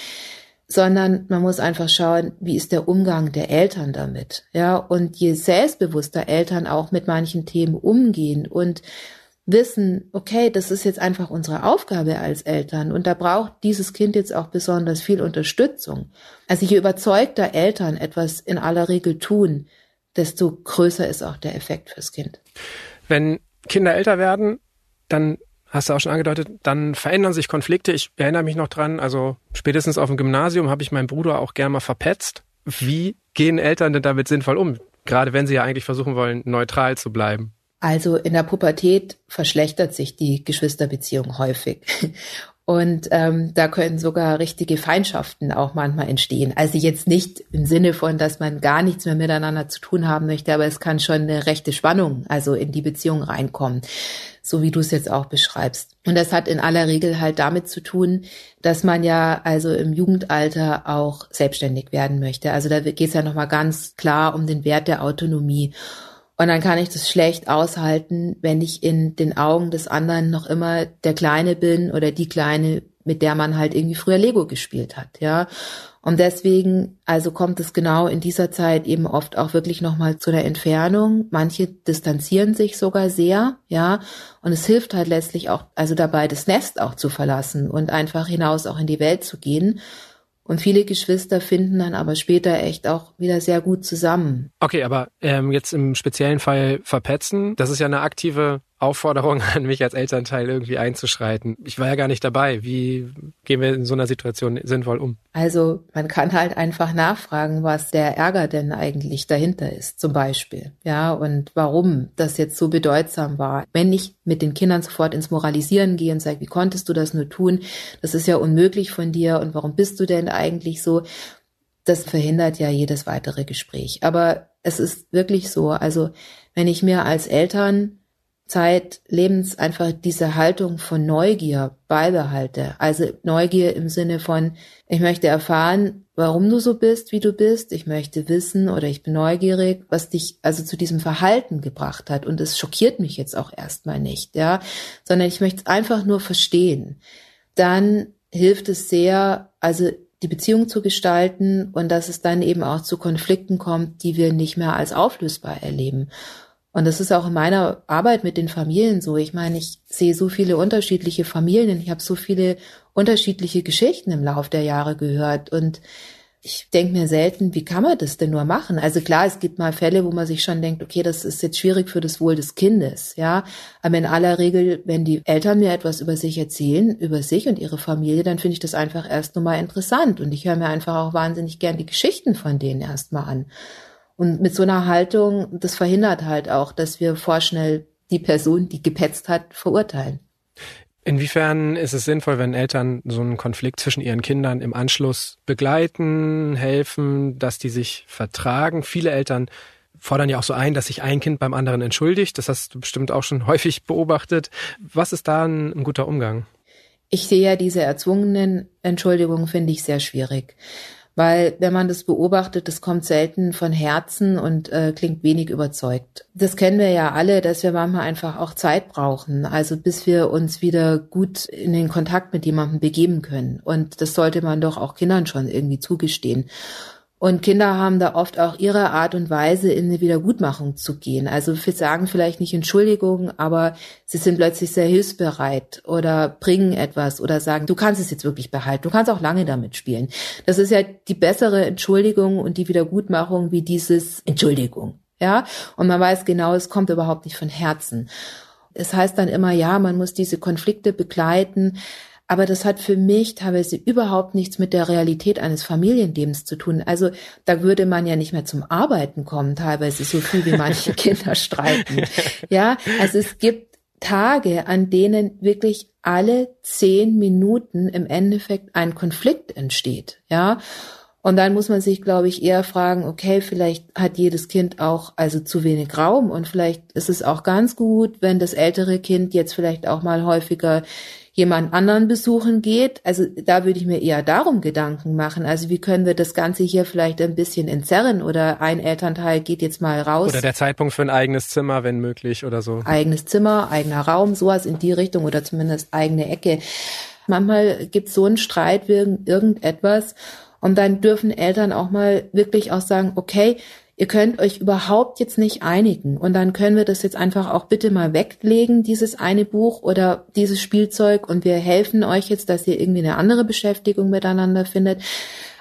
sondern man muss einfach schauen, wie ist der Umgang der Eltern damit. Ja, und je selbstbewusster Eltern auch mit manchen Themen umgehen und wissen, okay, das ist jetzt einfach unsere Aufgabe als Eltern und da braucht dieses Kind jetzt auch besonders viel Unterstützung. Also je überzeugter Eltern etwas in aller Regel tun, desto größer ist auch der Effekt fürs Kind. Wenn Kinder älter werden, dann hast du auch schon angedeutet, dann verändern sich Konflikte. Ich erinnere mich noch dran, also spätestens auf dem Gymnasium habe ich meinen Bruder auch gerne mal verpetzt. Wie gehen Eltern denn damit sinnvoll um? Gerade wenn sie ja eigentlich versuchen wollen, neutral zu bleiben. Also in der Pubertät verschlechtert sich die Geschwisterbeziehung häufig. Und ähm, da können sogar richtige Feindschaften auch manchmal entstehen. Also jetzt nicht im Sinne von, dass man gar nichts mehr miteinander zu tun haben möchte, aber es kann schon eine rechte Spannung, also in die Beziehung reinkommen, so wie du es jetzt auch beschreibst. Und das hat in aller Regel halt damit zu tun, dass man ja also im Jugendalter auch selbstständig werden möchte. Also da geht es ja nochmal ganz klar um den Wert der Autonomie. Und dann kann ich das schlecht aushalten, wenn ich in den Augen des anderen noch immer der Kleine bin oder die Kleine, mit der man halt irgendwie früher Lego gespielt hat, ja. Und deswegen, also kommt es genau in dieser Zeit eben oft auch wirklich nochmal zu einer Entfernung. Manche distanzieren sich sogar sehr, ja. Und es hilft halt letztlich auch, also dabei das Nest auch zu verlassen und einfach hinaus auch in die Welt zu gehen. Und viele Geschwister finden dann aber später echt auch wieder sehr gut zusammen. Okay, aber ähm, jetzt im speziellen Fall verpetzen, das ist ja eine aktive Aufforderung an mich als Elternteil irgendwie einzuschreiten. Ich war ja gar nicht dabei. Wie gehen wir in so einer Situation sinnvoll um? Also man kann halt einfach nachfragen, was der Ärger denn eigentlich dahinter ist, zum Beispiel. Ja, und warum das jetzt so bedeutsam war. Wenn ich mit den Kindern sofort ins Moralisieren gehe und sage, wie konntest du das nur tun? Das ist ja unmöglich von dir und warum bist du denn eigentlich so? Das verhindert ja jedes weitere Gespräch. Aber es ist wirklich so. Also wenn ich mir als Eltern Zeitlebens einfach diese Haltung von Neugier beibehalte. Also Neugier im Sinne von, ich möchte erfahren, warum du so bist, wie du bist. Ich möchte wissen oder ich bin neugierig, was dich also zu diesem Verhalten gebracht hat. Und es schockiert mich jetzt auch erstmal nicht, ja, sondern ich möchte es einfach nur verstehen. Dann hilft es sehr, also die Beziehung zu gestalten und dass es dann eben auch zu Konflikten kommt, die wir nicht mehr als auflösbar erleben. Und das ist auch in meiner Arbeit mit den Familien so. Ich meine, ich sehe so viele unterschiedliche Familien. Ich habe so viele unterschiedliche Geschichten im Laufe der Jahre gehört. Und ich denke mir selten, wie kann man das denn nur machen? Also klar, es gibt mal Fälle, wo man sich schon denkt, okay, das ist jetzt schwierig für das Wohl des Kindes, ja. Aber in aller Regel, wenn die Eltern mir etwas über sich erzählen, über sich und ihre Familie, dann finde ich das einfach erst nur mal interessant. Und ich höre mir einfach auch wahnsinnig gern die Geschichten von denen erstmal an. Und mit so einer Haltung, das verhindert halt auch, dass wir vorschnell die Person, die gepetzt hat, verurteilen. Inwiefern ist es sinnvoll, wenn Eltern so einen Konflikt zwischen ihren Kindern im Anschluss begleiten, helfen, dass die sich vertragen? Viele Eltern fordern ja auch so ein, dass sich ein Kind beim anderen entschuldigt. Das hast du bestimmt auch schon häufig beobachtet. Was ist da ein, ein guter Umgang? Ich sehe ja diese erzwungenen Entschuldigungen, finde ich sehr schwierig. Weil wenn man das beobachtet, das kommt selten von Herzen und äh, klingt wenig überzeugt. Das kennen wir ja alle, dass wir manchmal einfach auch Zeit brauchen, also bis wir uns wieder gut in den Kontakt mit jemandem begeben können. Und das sollte man doch auch Kindern schon irgendwie zugestehen. Und Kinder haben da oft auch ihre Art und Weise, in eine Wiedergutmachung zu gehen. Also wir sagen vielleicht nicht Entschuldigung, aber sie sind plötzlich sehr hilfsbereit oder bringen etwas oder sagen, du kannst es jetzt wirklich behalten, du kannst auch lange damit spielen. Das ist ja die bessere Entschuldigung und die Wiedergutmachung wie dieses Entschuldigung. Ja, und man weiß genau, es kommt überhaupt nicht von Herzen. Es heißt dann immer, ja, man muss diese Konflikte begleiten. Aber das hat für mich teilweise überhaupt nichts mit der Realität eines Familienlebens zu tun. Also da würde man ja nicht mehr zum Arbeiten kommen, teilweise so viel wie manche Kinder streiten. Ja, also es gibt Tage, an denen wirklich alle zehn Minuten im Endeffekt ein Konflikt entsteht. Ja. Und dann muss man sich, glaube ich, eher fragen, okay, vielleicht hat jedes Kind auch also zu wenig Raum und vielleicht ist es auch ganz gut, wenn das ältere Kind jetzt vielleicht auch mal häufiger jemand anderen besuchen geht. Also da würde ich mir eher darum Gedanken machen. Also wie können wir das Ganze hier vielleicht ein bisschen entzerren oder ein Elternteil geht jetzt mal raus. Oder der Zeitpunkt für ein eigenes Zimmer, wenn möglich oder so. Eigenes Zimmer, eigener Raum, sowas in die Richtung oder zumindest eigene Ecke. Manchmal gibt es so einen Streit wegen irgendetwas und dann dürfen Eltern auch mal wirklich auch sagen, okay, ihr könnt euch überhaupt jetzt nicht einigen und dann können wir das jetzt einfach auch bitte mal weglegen, dieses eine Buch oder dieses Spielzeug und wir helfen euch jetzt, dass ihr irgendwie eine andere Beschäftigung miteinander findet.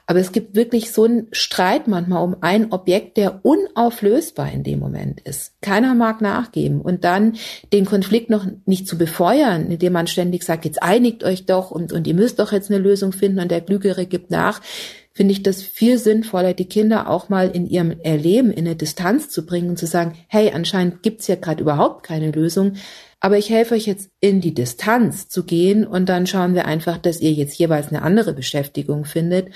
Aber es gibt wirklich so einen Streit manchmal um ein Objekt, der unauflösbar in dem Moment ist. Keiner mag nachgeben. Und dann den Konflikt noch nicht zu befeuern, indem man ständig sagt, jetzt einigt euch doch und, und ihr müsst doch jetzt eine Lösung finden und der Klügere gibt nach, finde ich das viel sinnvoller, die Kinder auch mal in ihrem Erleben in eine Distanz zu bringen und zu sagen, hey, anscheinend gibt's ja gerade überhaupt keine Lösung, aber ich helfe euch jetzt in die Distanz zu gehen und dann schauen wir einfach, dass ihr jetzt jeweils eine andere Beschäftigung findet.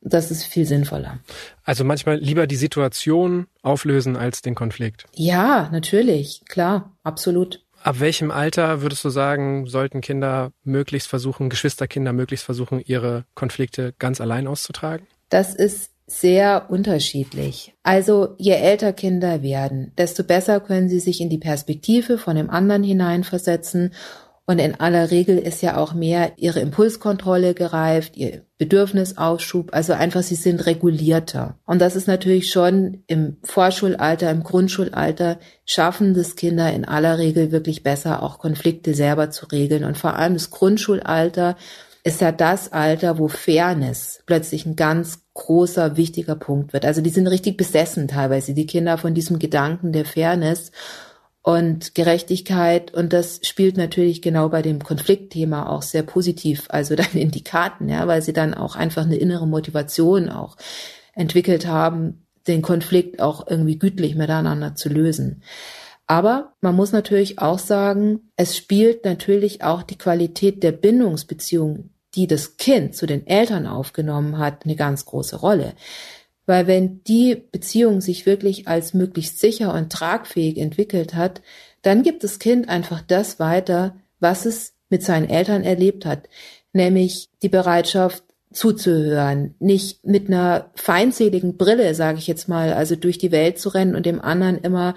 Das ist viel sinnvoller. Also manchmal lieber die Situation auflösen als den Konflikt. Ja, natürlich, klar, absolut. Ab welchem Alter würdest du sagen, sollten Kinder möglichst versuchen, Geschwisterkinder möglichst versuchen, ihre Konflikte ganz allein auszutragen? Das ist sehr unterschiedlich. Also je älter Kinder werden, desto besser können sie sich in die Perspektive von dem anderen hineinversetzen und in aller Regel ist ja auch mehr ihre Impulskontrolle gereift, ihr Bedürfnisaufschub, also einfach sie sind regulierter. Und das ist natürlich schon im Vorschulalter, im Grundschulalter schaffen das Kinder in aller Regel wirklich besser, auch Konflikte selber zu regeln. Und vor allem das Grundschulalter ist ja das Alter, wo Fairness plötzlich ein ganz großer, wichtiger Punkt wird. Also die sind richtig besessen teilweise, die Kinder von diesem Gedanken der Fairness und Gerechtigkeit. Und das spielt natürlich genau bei dem Konfliktthema auch sehr positiv, also dann in die Karten, ja, weil sie dann auch einfach eine innere Motivation auch entwickelt haben, den Konflikt auch irgendwie gütlich miteinander zu lösen. Aber man muss natürlich auch sagen, es spielt natürlich auch die Qualität der Bindungsbeziehung die das Kind zu den Eltern aufgenommen hat, eine ganz große Rolle. Weil wenn die Beziehung sich wirklich als möglichst sicher und tragfähig entwickelt hat, dann gibt das Kind einfach das weiter, was es mit seinen Eltern erlebt hat, nämlich die Bereitschaft zuzuhören, nicht mit einer feindseligen Brille, sage ich jetzt mal, also durch die Welt zu rennen und dem anderen immer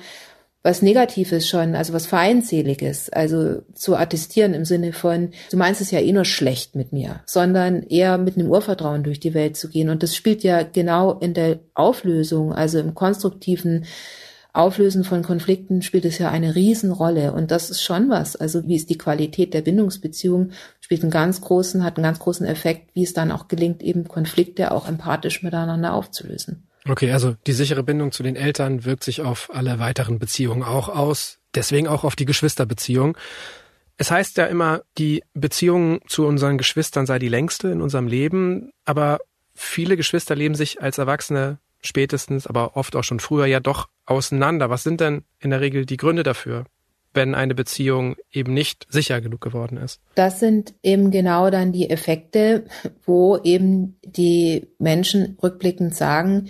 was Negatives schon, also was Feindseliges, also zu attestieren im Sinne von, du meinst es ja eh nur schlecht mit mir, sondern eher mit einem Urvertrauen durch die Welt zu gehen. Und das spielt ja genau in der Auflösung, also im konstruktiven Auflösen von Konflikten spielt es ja eine Riesenrolle. Und das ist schon was. Also wie ist die Qualität der Bindungsbeziehung, spielt einen ganz großen, hat einen ganz großen Effekt, wie es dann auch gelingt, eben Konflikte auch empathisch miteinander aufzulösen. Okay, also die sichere Bindung zu den Eltern wirkt sich auf alle weiteren Beziehungen auch aus, deswegen auch auf die Geschwisterbeziehung. Es heißt ja immer, die Beziehung zu unseren Geschwistern sei die längste in unserem Leben, aber viele Geschwister leben sich als Erwachsene spätestens, aber oft auch schon früher ja doch auseinander. Was sind denn in der Regel die Gründe dafür? Wenn eine Beziehung eben nicht sicher genug geworden ist. Das sind eben genau dann die Effekte, wo eben die Menschen rückblickend sagen,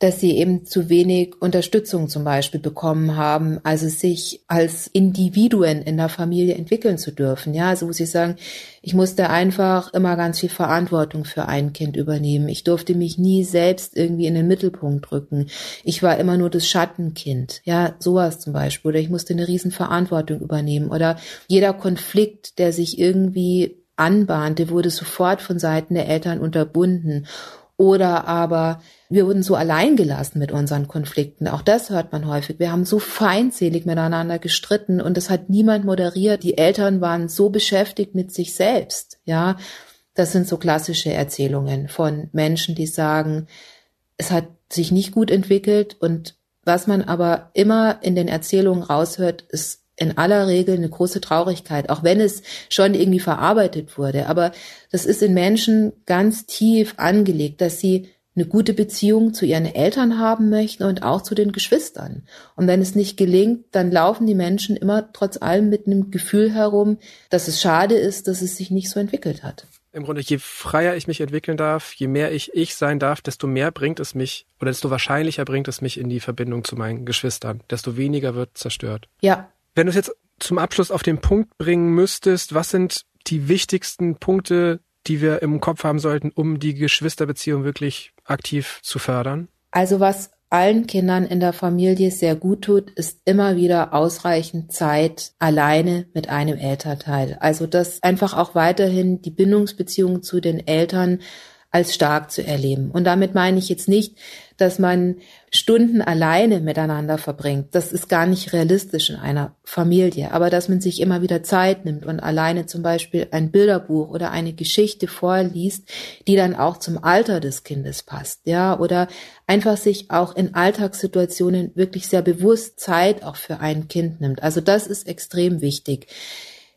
dass sie eben zu wenig Unterstützung zum Beispiel bekommen haben, also sich als Individuen in der Familie entwickeln zu dürfen. Ja, also wo sie sagen, ich musste einfach immer ganz viel Verantwortung für ein Kind übernehmen. Ich durfte mich nie selbst irgendwie in den Mittelpunkt rücken. Ich war immer nur das Schattenkind. Ja, sowas zum Beispiel. Oder ich musste eine riesen Verantwortung übernehmen. Oder jeder Konflikt, der sich irgendwie anbahnte, wurde sofort von Seiten der Eltern unterbunden. Oder aber wir wurden so allein gelassen mit unseren Konflikten. Auch das hört man häufig. Wir haben so feindselig miteinander gestritten und das hat niemand moderiert. Die Eltern waren so beschäftigt mit sich selbst. Ja, das sind so klassische Erzählungen von Menschen, die sagen, es hat sich nicht gut entwickelt und was man aber immer in den Erzählungen raushört, ist in aller Regel eine große Traurigkeit, auch wenn es schon irgendwie verarbeitet wurde. Aber das ist in Menschen ganz tief angelegt, dass sie eine gute Beziehung zu ihren Eltern haben möchten und auch zu den Geschwistern. Und wenn es nicht gelingt, dann laufen die Menschen immer trotz allem mit einem Gefühl herum, dass es schade ist, dass es sich nicht so entwickelt hat. Im Grunde, je freier ich mich entwickeln darf, je mehr ich ich sein darf, desto mehr bringt es mich oder desto wahrscheinlicher bringt es mich in die Verbindung zu meinen Geschwistern, desto weniger wird zerstört. Ja, wenn du es jetzt zum Abschluss auf den Punkt bringen müsstest, was sind die wichtigsten Punkte, die wir im Kopf haben sollten, um die Geschwisterbeziehung wirklich aktiv zu fördern? Also was allen Kindern in der Familie sehr gut tut, ist immer wieder ausreichend Zeit alleine mit einem Elternteil. Also dass einfach auch weiterhin die Bindungsbeziehung zu den Eltern als stark zu erleben. Und damit meine ich jetzt nicht, dass man Stunden alleine miteinander verbringt. Das ist gar nicht realistisch in einer Familie. Aber dass man sich immer wieder Zeit nimmt und alleine zum Beispiel ein Bilderbuch oder eine Geschichte vorliest, die dann auch zum Alter des Kindes passt. Ja, oder einfach sich auch in Alltagssituationen wirklich sehr bewusst Zeit auch für ein Kind nimmt. Also das ist extrem wichtig.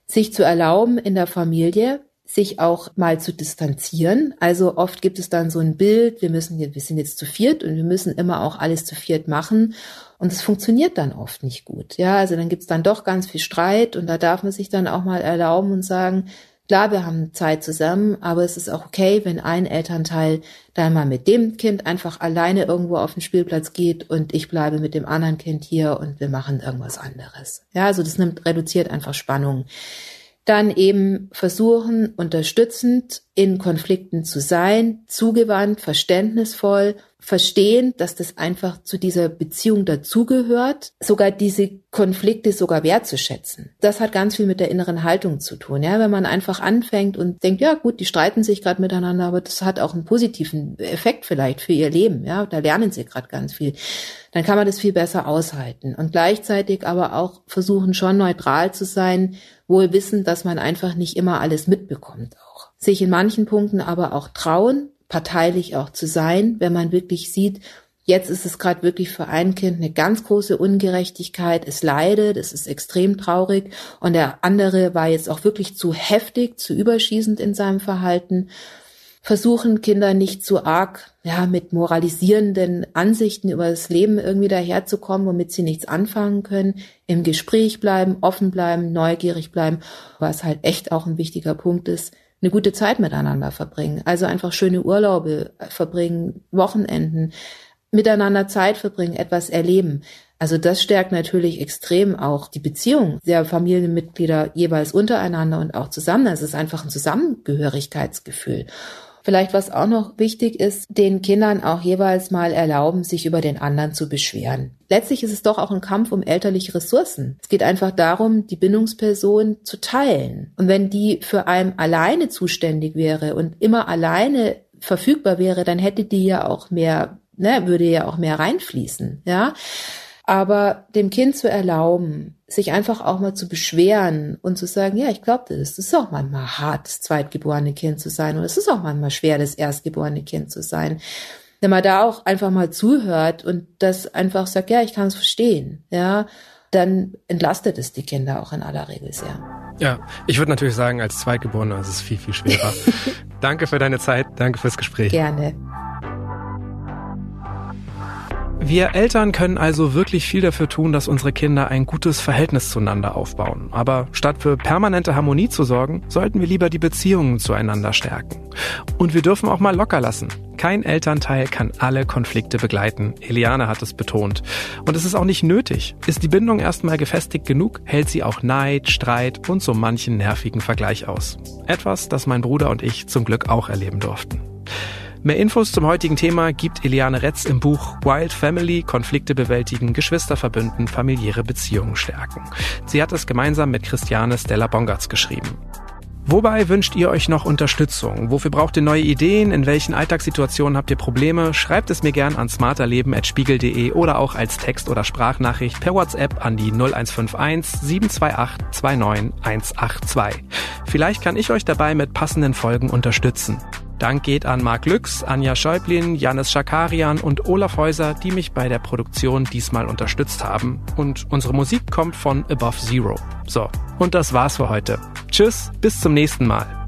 Sich zu erlauben in der Familie, sich auch mal zu distanzieren. Also oft gibt es dann so ein Bild, wir müssen, wir sind jetzt zu viert und wir müssen immer auch alles zu viert machen. Und es funktioniert dann oft nicht gut. Ja, also dann gibt es dann doch ganz viel Streit und da darf man sich dann auch mal erlauben und sagen, klar, wir haben Zeit zusammen, aber es ist auch okay, wenn ein Elternteil dann mal mit dem Kind einfach alleine irgendwo auf den Spielplatz geht und ich bleibe mit dem anderen Kind hier und wir machen irgendwas anderes. Ja, also das nimmt, reduziert einfach Spannung dann eben versuchen, unterstützend in Konflikten zu sein, zugewandt, verständnisvoll, verstehen, dass das einfach zu dieser Beziehung dazugehört, sogar diese Konflikte sogar wertzuschätzen. Das hat ganz viel mit der inneren Haltung zu tun. Ja, wenn man einfach anfängt und denkt, ja gut, die streiten sich gerade miteinander, aber das hat auch einen positiven Effekt vielleicht für ihr Leben. Ja, da lernen sie gerade ganz viel. Dann kann man das viel besser aushalten und gleichzeitig aber auch versuchen, schon neutral zu sein wohl wissen, dass man einfach nicht immer alles mitbekommt auch. Sich in manchen Punkten aber auch trauen, parteilich auch zu sein, wenn man wirklich sieht, jetzt ist es gerade wirklich für ein Kind eine ganz große Ungerechtigkeit, es leidet, es ist extrem traurig und der andere war jetzt auch wirklich zu heftig, zu überschießend in seinem Verhalten versuchen Kinder nicht zu arg, ja, mit moralisierenden Ansichten über das Leben irgendwie daherzukommen, womit sie nichts anfangen können, im Gespräch bleiben, offen bleiben, neugierig bleiben, was halt echt auch ein wichtiger Punkt ist, eine gute Zeit miteinander verbringen. Also einfach schöne Urlaube verbringen, Wochenenden, miteinander Zeit verbringen, etwas erleben. Also das stärkt natürlich extrem auch die Beziehung der Familienmitglieder jeweils untereinander und auch zusammen. Es ist einfach ein Zusammengehörigkeitsgefühl. Vielleicht was auch noch wichtig ist, den Kindern auch jeweils mal erlauben, sich über den anderen zu beschweren. Letztlich ist es doch auch ein Kampf um elterliche Ressourcen. Es geht einfach darum, die Bindungsperson zu teilen. Und wenn die für einen alleine zuständig wäre und immer alleine verfügbar wäre, dann hätte die ja auch mehr, ne, würde ja auch mehr reinfließen, ja. Aber dem Kind zu erlauben, sich einfach auch mal zu beschweren und zu sagen, ja, ich glaube, das ist auch manchmal hart, das zweitgeborene Kind zu sein und es ist auch manchmal schwer, das erstgeborene Kind zu sein. Wenn man da auch einfach mal zuhört und das einfach sagt, ja, ich kann es verstehen, ja, dann entlastet es die Kinder auch in aller Regel sehr. Ja, ich würde natürlich sagen, als Zweitgeborener ist es viel, viel schwerer. danke für deine Zeit, danke fürs Gespräch. Gerne. Wir Eltern können also wirklich viel dafür tun, dass unsere Kinder ein gutes Verhältnis zueinander aufbauen. Aber statt für permanente Harmonie zu sorgen, sollten wir lieber die Beziehungen zueinander stärken. Und wir dürfen auch mal locker lassen. Kein Elternteil kann alle Konflikte begleiten. Eliane hat es betont. Und es ist auch nicht nötig. Ist die Bindung erstmal gefestigt genug, hält sie auch Neid, Streit und so manchen nervigen Vergleich aus. Etwas, das mein Bruder und ich zum Glück auch erleben durften. Mehr Infos zum heutigen Thema gibt Eliane Retz im Buch Wild Family, Konflikte bewältigen, Geschwister verbünden, familiäre Beziehungen stärken. Sie hat es gemeinsam mit Christiane Stella Bongartz geschrieben. Wobei wünscht ihr euch noch Unterstützung? Wofür braucht ihr neue Ideen? In welchen Alltagssituationen habt ihr Probleme? Schreibt es mir gern an smarterleben.spiegel.de oder auch als Text- oder Sprachnachricht per WhatsApp an die 0151 728 29 182. Vielleicht kann ich euch dabei mit passenden Folgen unterstützen. Dank geht an Marc Lüx, Anja Schäublin, Janis Schakarian und Olaf Häuser, die mich bei der Produktion diesmal unterstützt haben. Und unsere Musik kommt von Above Zero. So, und das war's für heute. Tschüss, bis zum nächsten Mal.